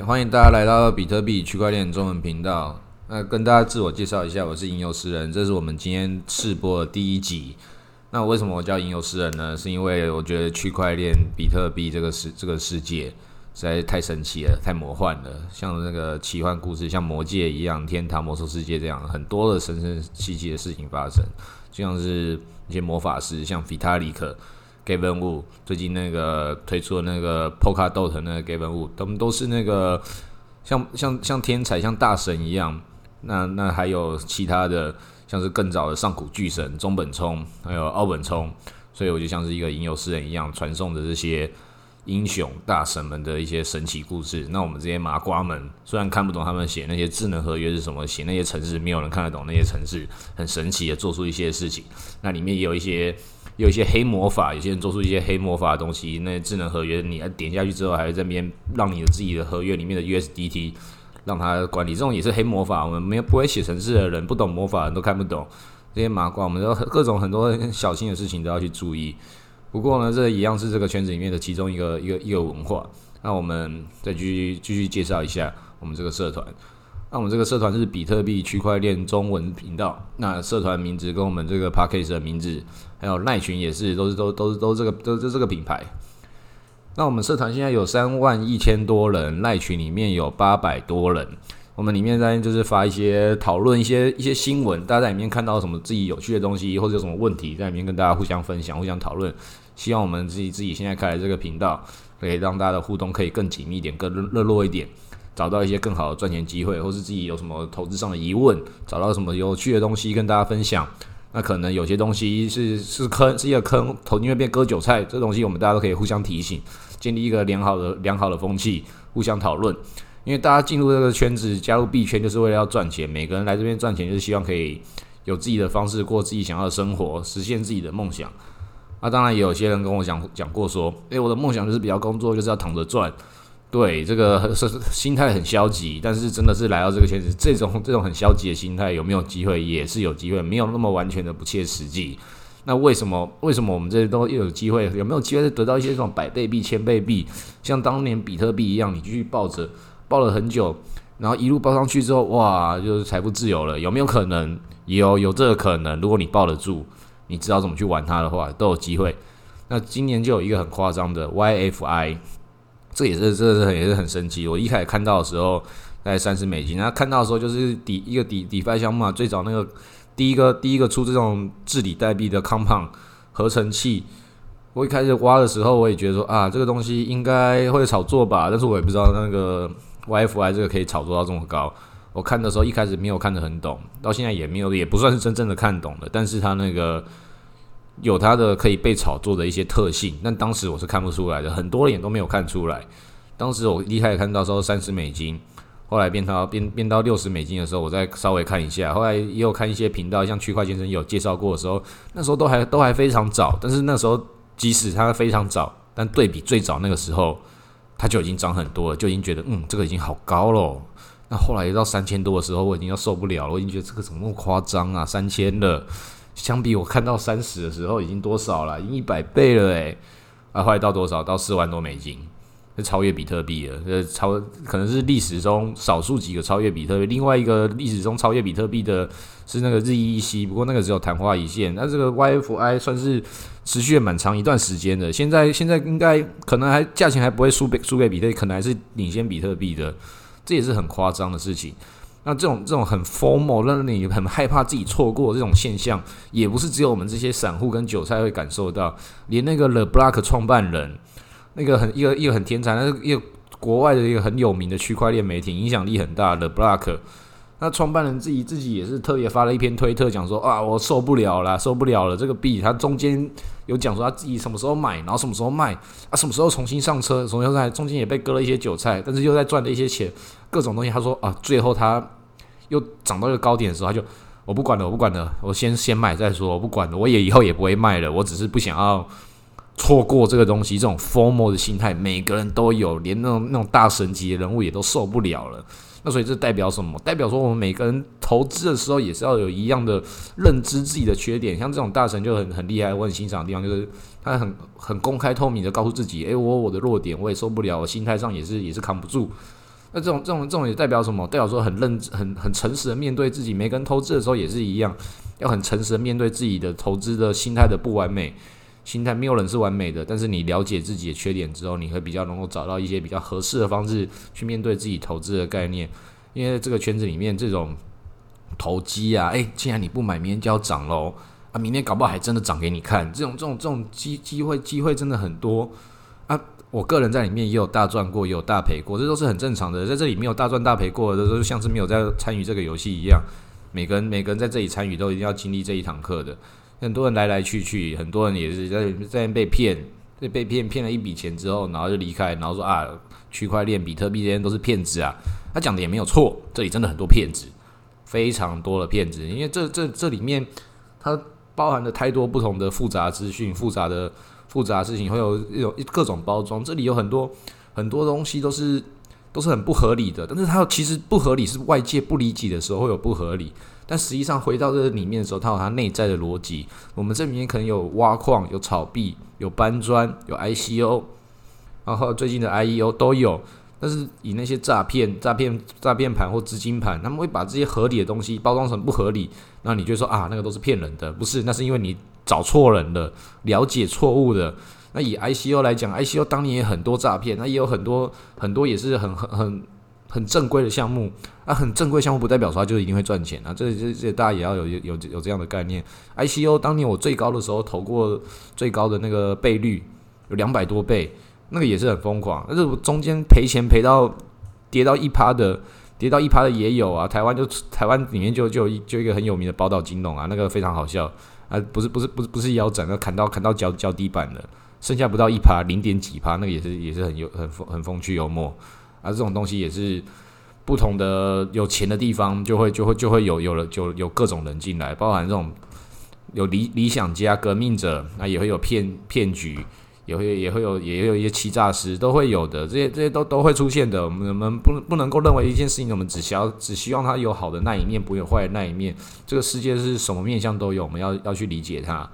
欢迎大家来到比特币区块链中文频道。那跟大家自我介绍一下，我是吟游诗人，这是我们今天试播的第一集。那为什么我叫吟游诗人呢？是因为我觉得区块链、比特币这个世这个世界实在太神奇了，太魔幻了，像那个奇幻故事，像魔界一样，天堂、魔兽世界这样，很多的神神奇奇的事情发生，就像是一些魔法师，像比塔里克。Gavin Wu 最近那个推出的那个 p o k a Dot 那个 Gavin Wu，他们都是那个像像像天才像大神一样。那那还有其他的，像是更早的上古巨神中本聪，还有奥本聪，所以我就像是一个吟游诗人一样，传送的这些英雄大神们的一些神奇故事。那我们这些麻瓜们虽然看不懂他们写那些智能合约是什么，写那些城市没有人看得懂那些城市，很神奇的做出一些事情。那里面也有一些。有一些黑魔法，有些人做出一些黑魔法的东西。那智能合约，你点下去之后，还会在边让你的自己的合约里面的 USDT 让它管理。这种也是黑魔法，我们没有不会写程式的人，不懂魔法的人都看不懂这些麻瓜。我们都各种很多小心的事情都要去注意。不过呢，这一样是这个圈子里面的其中一个一个一个文化。那我们再继续继续介绍一下我们这个社团。那我们这个社团是比特币区块链中文频道。那社团名字跟我们这个 p a c k a g e 的名字。还有赖群也是，都是都都都这个都是这个品牌。那我们社团现在有三万一千多人，赖群里面有八百多人。我们里面在就是发一些讨论一些一些新闻，大家在里面看到什么自己有趣的东西，或者有什么问题，在里面跟大家互相分享、互相讨论。希望我们自己自己现在开的这个频道，可以让大家的互动可以更紧密一点、更热络一点，找到一些更好的赚钱机会，或是自己有什么投资上的疑问，找到什么有趣的东西跟大家分享。那可能有些东西是是坑，是一个坑，投因为变割韭菜。这东西我们大家都可以互相提醒，建立一个良好的良好的风气，互相讨论。因为大家进入这个圈子，加入币圈就是为了要赚钱。每个人来这边赚钱，就是希望可以有自己的方式过自己想要的生活，实现自己的梦想。那当然也有些人跟我讲讲过说，诶，我的梦想就是比较工作，就是要躺着赚。对，这个是心态很消极，但是真的是来到这个圈子，这种这种很消极的心态有没有机会？也是有机会，没有那么完全的不切实际。那为什么？为什么我们这些都又有机会？有没有机会得到一些这种百倍币、千倍币，像当年比特币一样，你继续抱着，抱了很久，然后一路抱上去之后，哇，就是财富自由了？有没有可能？有，有这个可能。如果你抱得住，你知道怎么去玩它的话，都有机会。那今年就有一个很夸张的 YFI。这也是，这是也是很神奇。我一开始看到的时候，在三十美金，然后看到的时候就是底一个底底发项目嘛，最早那个第一个第一个出这种治理代币的 Compound 合成器。我一开始挖的时候，我也觉得说啊，这个东西应该会炒作吧，但是我也不知道那个 YFI 这个可以炒作到这么高。我看的时候一开始没有看得很懂，到现在也没有，也不算是真正的看懂的，但是它那个。有它的可以被炒作的一些特性，但当时我是看不出来的，很多人都没有看出来。当时我一开始看到时候三十美金，后来变到变变到六十美金的时候，我再稍微看一下，后来也有看一些频道，像区块先生有介绍过的时候，那时候都还都还非常早，但是那时候即使它非常早，但对比最早那个时候，它就已经涨很多了，就已经觉得嗯，这个已经好高了。那后来到三千多的时候，我已经要受不了了，我已经觉得这个怎么那么夸张啊，三千了。相比我看到三十的时候，已经多少了？已经一百倍了诶。啊，后来到多少？到四万多美金，是超越比特币了。呃，超可能是历史中少数几个超越比特币。另外一个历史中超越比特币的是那个日 E C，不过那个只有昙花一现。那这个 Y F I 算是持续了蛮长一段时间的。现在现在应该可能还价钱还不会输给输给比特币，可能还是领先比特币的。这也是很夸张的事情。那这种这种很 formal 让你很害怕自己错过这种现象，也不是只有我们这些散户跟韭菜会感受到，连那个 The Block 创办人，那个很一个一个很天才，那一个国外的一个很有名的区块链媒体，影响力很大的 Block，那创办人自己自己也是特别发了一篇推特，讲说啊，我受不了了，受不了了，这个币他中间有讲说他自己什么时候买，然后什么时候卖，啊，什么时候重新上车，重新在中间也被割了一些韭菜，但是又在赚了一些钱。各种东西，他说啊，最后他又涨到一个高点的时候，他就我不管了，我不管了，我先先卖再说，我不管了，我也以后也不会卖了，我只是不想要错过这个东西。这种 formal 的心态，每个人都有，连那种那种大神级的人物也都受不了了。那所以这代表什么？代表说我们每个人投资的时候，也是要有一样的认知自己的缺点。像这种大神就很很厉害，我很欣赏的地方就是他很很公开透明的告诉自己，诶，我我的弱点我也受不了，我心态上也是也是扛不住。那这种这种这种也代表什么？代表说很认很很诚实的面对自己，每个人投资的时候也是一样，要很诚实的面对自己的投资的心态的不完美。心态没有人是完美的，但是你了解自己的缺点之后，你会比较能够找到一些比较合适的方式去面对自己投资的概念。因为这个圈子里面这种投机啊，诶，既然你不买，明天就要涨喽啊，明天搞不好还真的涨给你看。这种这种这种机机会机会真的很多啊。我个人在里面也有大赚过，也有大赔过，这都是很正常的。在这里没有大赚大赔过的，都像是没有在参与这个游戏一样。每个人每个人在这里参与，都一定要经历这一堂课的。很多人来来去去，很多人也是在在被骗，被被骗骗了一笔钱之后，然后就离开，然后说啊，区块链、比特币这些都是骗子啊。他讲的也没有错，这里真的很多骗子，非常多的骗子，因为这这这里面它包含了太多不同的复杂资讯、复杂的复杂事情，会有有各种包装。这里有很多很多东西都是都是很不合理的，但是它其实不合理是外界不理解的时候会有不合理。但实际上回到这里面的时候，它有它内在的逻辑。我们这里面可能有挖矿、有炒币、有搬砖、有 ICO，然后最近的 IEO 都有。但是以那些诈骗、诈骗、诈骗盘或资金盘，他们会把这些合理的东西包装成不合理，那你就说啊，那个都是骗人的，不是？那是因为你找错人了，了解错误的。那以 ICO 来讲，ICO 当年也很多诈骗，那也有很多很多也是很很很。很正规的项目啊，很正规项目不代表说它就一定会赚钱啊，这这这大家也要有有有这样的概念。ICO 当年我最高的时候投过最高的那个倍率有两百多倍，那个也是很疯狂。但是中间赔钱赔到跌到一趴的，跌到一趴的也有啊。台湾就台湾里面就就就一个很有名的宝岛金融啊，那个非常好笑啊，不是不是不是不是腰斩，那砍到砍到脚脚底板的，剩下不到一趴零点几趴，那个也是也是很有很风很风趣幽默。啊，这种东西也是不同的，有钱的地方就会就会就会有有了就有各种人进来，包含这种有理理想家、革命者，那也会有骗骗局，也会也会有也有一些欺诈师，都会有的，这些这些都都会出现的。我们我们不不能够认为一件事情，我们只需要只希望它有好的那一面，不有坏的那一面。这个世界是什么面相都有，我们要要去理解它。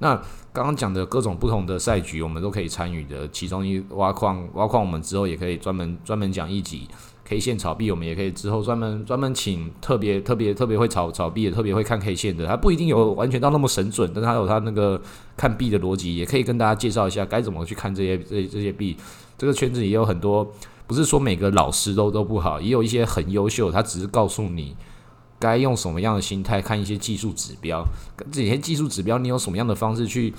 那刚刚讲的各种不同的赛局，我们都可以参与的。其中一挖矿，挖矿我们之后也可以专门专门讲一集。K 线炒币，我们也可以之后专门专门请特别特别特别会炒炒币的，特别会看 K 线的。他不一定有完全到那么神准，但是他有他那个看币的逻辑，也可以跟大家介绍一下该怎么去看这些这这些币。这个圈子也有很多，不是说每个老师都都不好，也有一些很优秀，他只是告诉你。该用什么样的心态看一些技术指标？这些技术指标，你有什么样的方式去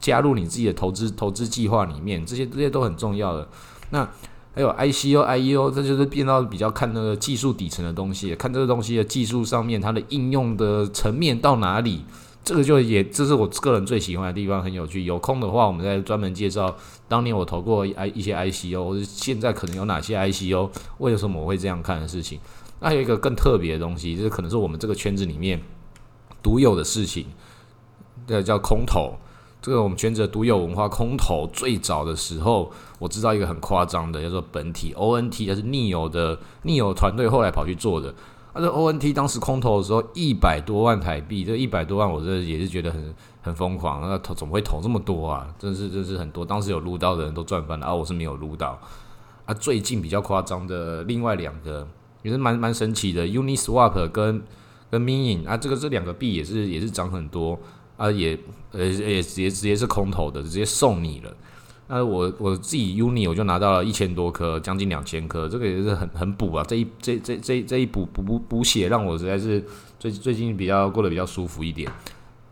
加入你自己的投资投资计划里面？这些这些都很重要的。那还有 ICO、IEO，这就是变到比较看那个技术底层的东西，看这个东西的技术上面它的应用的层面到哪里。这个就也这是我个人最喜欢的地方，很有趣。有空的话，我们再专门介绍当年我投过 I 一些 ICO，现在可能有哪些 ICO，为什么我会这样看的事情。那有一个更特别的东西，就是可能是我们这个圈子里面独有的事情，这叫空投。这个我们圈子的独有文化，空投最早的时候，我知道一个很夸张的，叫做本体 ONT，还是逆友的逆友团队后来跑去做的。那这 ONT 当时空投的时候，一百多万台币，这一百多万，我这也是觉得很很疯狂。那投怎么会投这么多啊？真是真是很多，当时有撸到的人都赚翻了，而我是没有撸到。啊，最近比较夸张的另外两个。也是蛮蛮神奇的，Uniswap 跟跟 Minin 啊，这个这两个币也是也是涨很多啊，也呃也直接直接是空投的，直接送你了。那我我自己 Uni 我就拿到了一千多颗，将近两千颗，这个也是很很补啊。这一这这这这一补补补补血，让我实在是最最近比较过得比较舒服一点。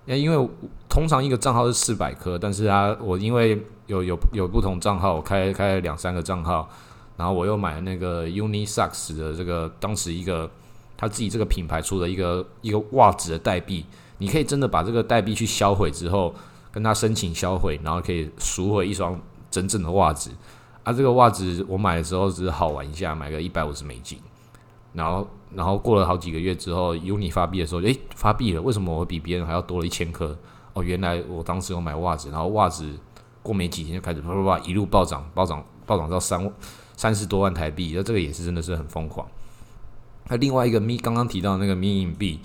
那因为通常一个账号是四百颗，但是啊，我因为有有有不同账号，我开开了两三个账号。然后我又买了那个 Unisocks 的这个，当时一个他自己这个品牌出的一个一个袜子的代币，你可以真的把这个代币去销毁之后，跟他申请销毁，然后可以赎回一双真正的袜子。啊，这个袜子我买的时候只是好玩一下，买个一百五十美金。然后，然后过了好几个月之后，Uni 发币的时候，诶，发币了，为什么我比别人还要多了一千颗？哦，原来我当时有买袜子，然后袜子过没几天就开始啪啪啪一路暴涨，暴涨暴涨到三万。三十多万台币，那这个也是真的是很疯狂。那另外一个咪刚刚提到那个咪硬币，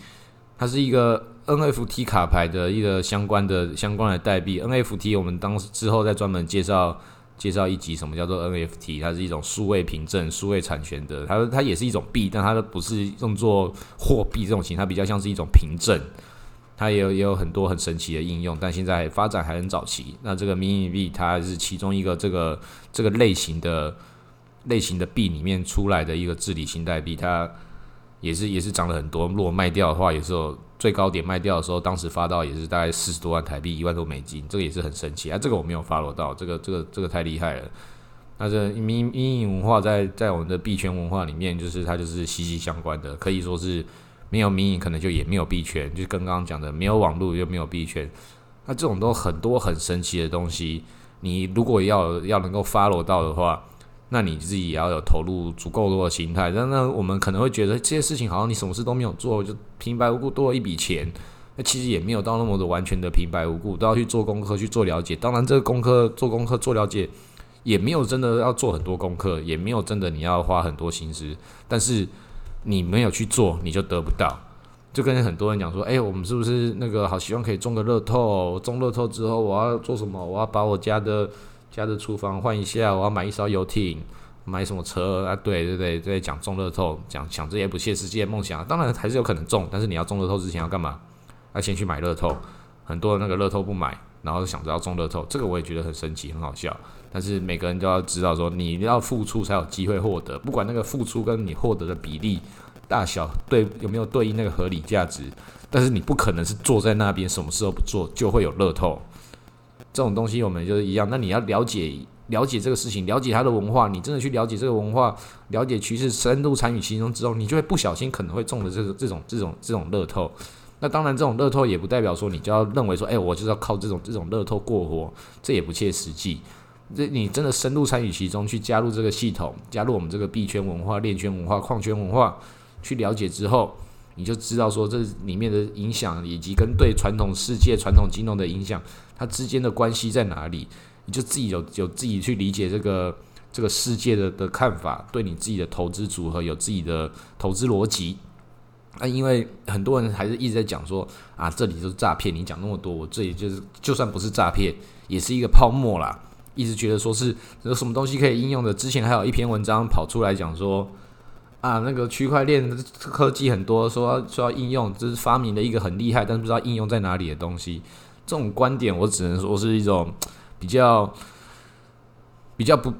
它是一个 NFT 卡牌的一个相关的相关的代币。NFT 我们当时之后再专门介绍介绍一集什么叫做 NFT，它是一种数位凭证、数位产权的，它它也是一种币，但它不是用作货币这种形它，比较像是一种凭证。它也有也有很多很神奇的应用，但现在发展还很早期。那这个迷你币它是其中一个这个这个类型的类型的币里面出来的一个治理新代币，它也是也是涨了很多。如果卖掉的话，也是有最高点卖掉的时候，当时发到也是大概四十多万台币，一万多美金，这个也是很神奇啊。这个我没有 follow 到，这个这个这个太厉害了。那这迷迷影文化在在我们的币圈文化里面，就是它就是息息相关的，可以说是。没有民营，可能就也没有币圈，就跟刚刚讲的，没有网络又没有币圈，那这种都很多很神奇的东西。你如果要要能够 follow 到的话，那你自己也要有投入足够多的心态。那那我们可能会觉得这些事情好像你什么事都没有做，就平白无故多了一笔钱。那其实也没有到那么的完全的平白无故，都要去做功课去做了解。当然，这个功课做功课做了解，也没有真的要做很多功课，也没有真的你要花很多心思，但是。你没有去做，你就得不到。就跟很多人讲说：“哎，我们是不是那个好希望可以中个乐透？中乐透之后，我要做什么？我要把我家的家的厨房换一下，我要买一艘游艇，买什么车啊？对对对，在讲中乐透，讲想这些不切实际的梦想。当然还是有可能中，但是你要中乐透之前要干嘛？要先去买乐透。很多那个乐透不买，然后想着要中乐透，这个我也觉得很神奇，很好笑。但是每个人都要知道，说你要付出才有机会获得，不管那个付出跟你获得的比例大小对有没有对应那个合理价值。但是你不可能是坐在那边什么事都不做就会有乐透这种东西，我们就是一样。那你要了解了解这个事情，了解它的文化，你真的去了解这个文化，了解趋势，深度参与其中之后，你就会不小心可能会中的这个这种这种这种乐透。那当然，这种乐透也不代表说你就要认为说，哎，我就是要靠这种这种乐透过活，这也不切实际。这你真的深入参与其中，去加入这个系统，加入我们这个币圈文化、链圈文化、矿圈文化，去了解之后，你就知道说这里面的影响，以及跟对传统世界、传统金融的影响，它之间的关系在哪里？你就自己有有自己去理解这个这个世界的的看法，对你自己的投资组合有自己的投资逻辑。啊，因为很多人还是一直在讲说啊，这里就是诈骗。你讲那么多，我这里就是就算不是诈骗，也是一个泡沫啦。一直觉得说是有什么东西可以应用的。之前还有一篇文章跑出来讲说，啊，那个区块链科技很多，说说要应用，这是发明的一个很厉害，但是不知道应用在哪里的东西。这种观点，我只能说是一种 比较比较不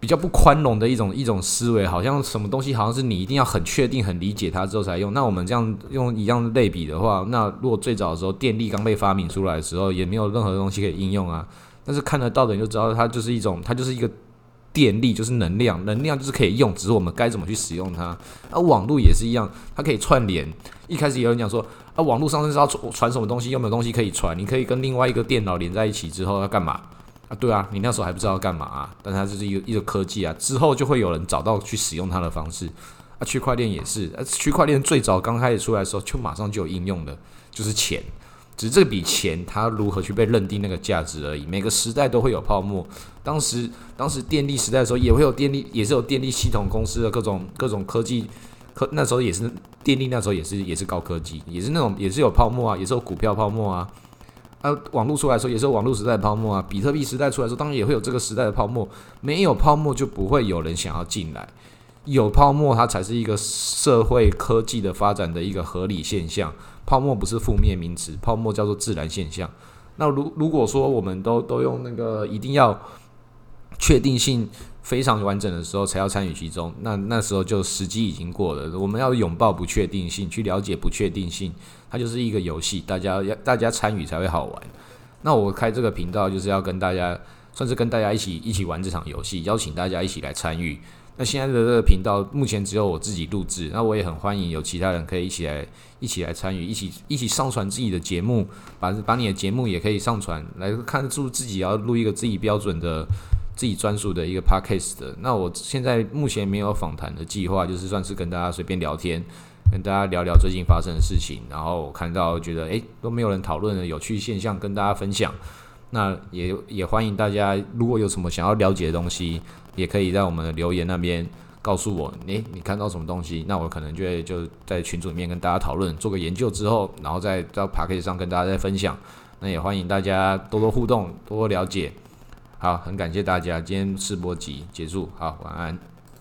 比较不宽容的一种一种思维。好像什么东西，好像是你一定要很确定、很理解它之后才用。那我们这样用一样类比的话，那如果最早的时候电力刚被发明出来的时候，也没有任何东西可以应用啊。但是看得到的你就知道，它就是一种，它就是一个电力，就是能量，能量就是可以用，只是我们该怎么去使用它。而网络也是一样，它可以串联。一开始有人讲说，啊，网络上是要传传什么东西，有没有东西可以传？你可以跟另外一个电脑连在一起之后要干嘛？啊，对啊，你那时候还不知道要干嘛啊。但它就是一个一个科技啊，之后就会有人找到去使用它的方式。啊，区块链也是，啊，区块链最早刚开始出来的时候，就马上就有应用的，就是钱。只是这笔钱它如何去被认定那个价值而已。每个时代都会有泡沫。当时当时电力时代的时候，也会有电力，也是有电力系统公司的各种各种科技。科那时候也是电力，那时候也是也是高科技，也是那种也是有泡沫啊，也是有股票泡沫啊。啊，网络出来的时候也是有网络时代的泡沫啊。比特币时代出来的时候，当然也会有这个时代的泡沫。没有泡沫就不会有人想要进来。有泡沫，它才是一个社会科技的发展的一个合理现象。泡沫不是负面名词，泡沫叫做自然现象。那如如果说我们都都用那个一定要确定性非常完整的时候才要参与其中，那那时候就时机已经过了。我们要拥抱不确定性，去了解不确定性，它就是一个游戏，大家要大家参与才会好玩。那我开这个频道就是要跟大家，算是跟大家一起一起玩这场游戏，邀请大家一起来参与。那现在的这个频道目前只有我自己录制，那我也很欢迎有其他人可以一起来一起来参与，一起一起上传自己的节目，把把你的节目也可以上传来看住自己要录一个自己标准的、自己专属的一个 podcast 的。那我现在目前没有访谈的计划，就是算是跟大家随便聊天，跟大家聊聊最近发生的事情，然后我看到觉得诶都没有人讨论的有趣现象，跟大家分享。那也也欢迎大家，如果有什么想要了解的东西。也可以在我们的留言那边告诉我，诶，你看到什么东西？那我可能就会就在群组里面跟大家讨论，做个研究之后，然后再到 p a c k a g e 上跟大家再分享。那也欢迎大家多多互动，多多了解。好，很感谢大家，今天试播集结束，好，晚安。